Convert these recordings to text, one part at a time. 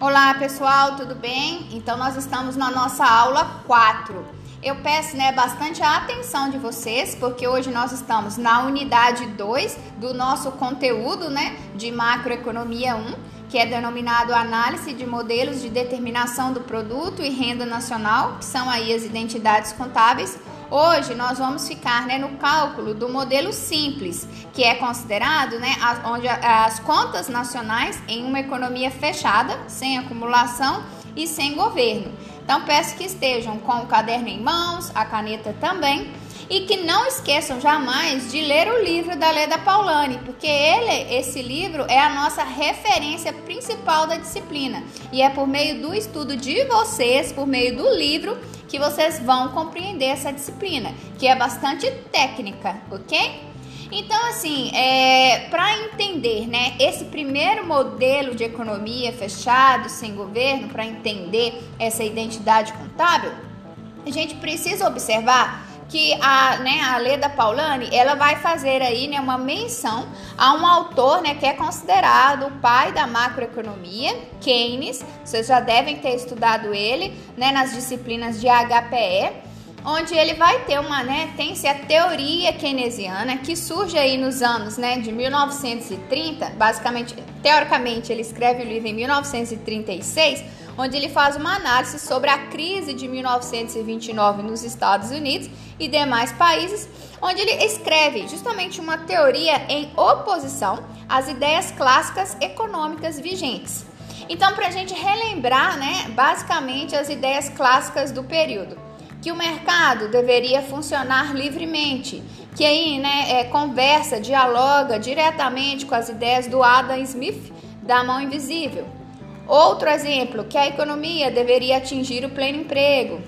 Olá pessoal, tudo bem? Então nós estamos na nossa aula 4. Eu peço né, bastante a atenção de vocês, porque hoje nós estamos na unidade 2 do nosso conteúdo né, de macroeconomia 1, que é denominado análise de modelos de determinação do produto e renda nacional, que são aí as identidades contábeis. Hoje nós vamos ficar né, no cálculo do modelo simples, que é considerado né, onde as contas nacionais em uma economia fechada, sem acumulação e sem governo. Então peço que estejam com o caderno em mãos, a caneta também, e que não esqueçam jamais de ler o livro da Leda Paulani, porque ele, esse livro, é a nossa referência principal da disciplina. E é por meio do estudo de vocês, por meio do livro, que vocês vão compreender essa disciplina, que é bastante técnica, ok? Então, assim, é, para entender né, esse primeiro modelo de economia fechado, sem governo, para entender essa identidade contábil, a gente precisa observar que a, né, a Leda Paulani, ela vai fazer aí né, uma menção a um autor né, que é considerado o pai da macroeconomia, Keynes. Vocês já devem ter estudado ele né, nas disciplinas de HPE onde ele vai ter uma, né, tem-se a teoria keynesiana que surge aí nos anos, né, de 1930, basicamente, teoricamente, ele escreve o livro em 1936, onde ele faz uma análise sobre a crise de 1929 nos Estados Unidos e demais países, onde ele escreve justamente uma teoria em oposição às ideias clássicas econômicas vigentes. Então, para a gente relembrar, né, basicamente as ideias clássicas do período, que o mercado deveria funcionar livremente, que aí, né, é, conversa, dialoga diretamente com as ideias do Adam Smith da mão invisível, Outro exemplo, que a economia deveria atingir o pleno emprego.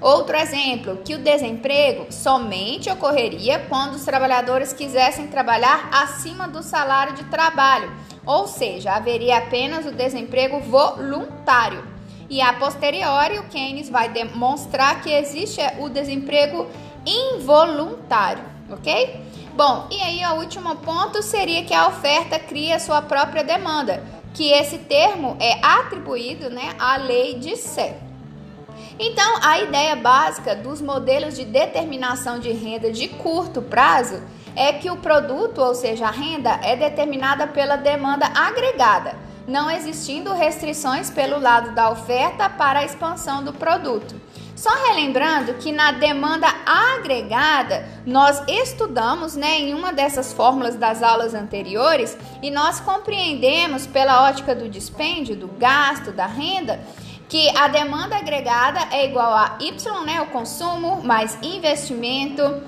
Outro exemplo, que o desemprego somente ocorreria quando os trabalhadores quisessem trabalhar acima do salário de trabalho, ou seja, haveria apenas o desemprego voluntário. E a posteriori, o Keynes vai demonstrar que existe o desemprego involuntário, ok? Bom, e aí o último ponto seria que a oferta cria sua própria demanda que esse termo é atribuído né, à lei de Sé. Então, a ideia básica dos modelos de determinação de renda de curto prazo é que o produto, ou seja, a renda, é determinada pela demanda agregada, não existindo restrições pelo lado da oferta para a expansão do produto. Só relembrando que na demanda agregada, nós estudamos né, em uma dessas fórmulas das aulas anteriores e nós compreendemos pela ótica do dispêndio, do gasto, da renda, que a demanda agregada é igual a Y, né, o consumo, mais investimento,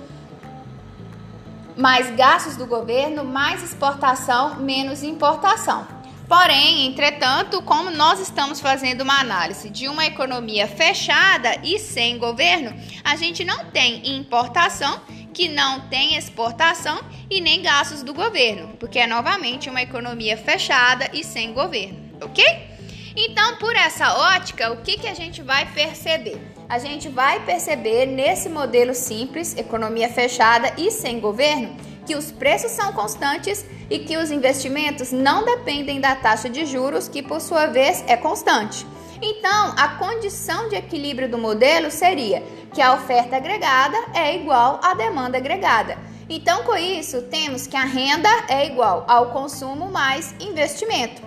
mais gastos do governo, mais exportação, menos importação. Porém, entretanto, como nós estamos fazendo uma análise de uma economia fechada e sem governo, a gente não tem importação, que não tem exportação e nem gastos do governo, porque é novamente uma economia fechada e sem governo, ok? Então, por essa ótica, o que, que a gente vai perceber? A gente vai perceber nesse modelo simples, economia fechada e sem governo, que os preços são constantes e que os investimentos não dependem da taxa de juros, que por sua vez é constante. Então, a condição de equilíbrio do modelo seria que a oferta agregada é igual à demanda agregada. Então, com isso, temos que a renda é igual ao consumo mais investimento.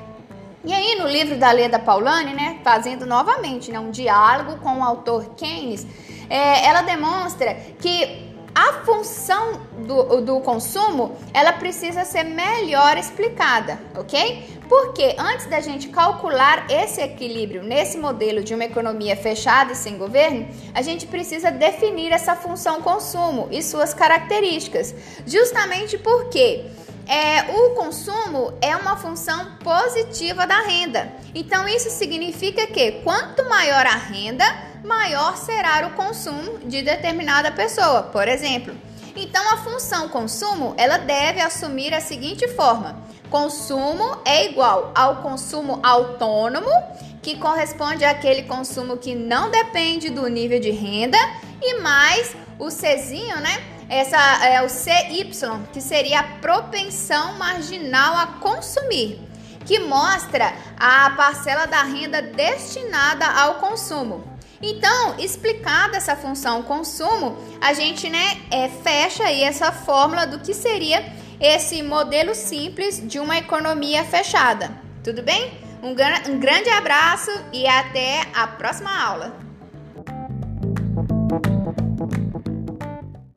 E aí, no livro da Leda Paulani, né, fazendo novamente né, um diálogo com o autor Keynes, é, ela demonstra que a função do, do consumo ela precisa ser melhor explicada, ok? Porque antes da gente calcular esse equilíbrio nesse modelo de uma economia fechada e sem governo, a gente precisa definir essa função consumo e suas características, justamente porque é, o consumo é uma função positiva da renda. Então, isso significa que quanto maior a renda, maior será o consumo de determinada pessoa, por exemplo. Então, a função consumo ela deve assumir a seguinte forma: consumo é igual ao consumo autônomo, que corresponde àquele consumo que não depende do nível de renda, e mais o Czinho, né? Essa é o CY, que seria a propensão marginal a consumir. que mostra a parcela da renda destinada ao consumo. Então, explicada essa função consumo, a gente né, é, fecha aí essa fórmula do que seria esse modelo simples de uma economia fechada. Tudo bem? Um, um grande abraço e até a próxima aula!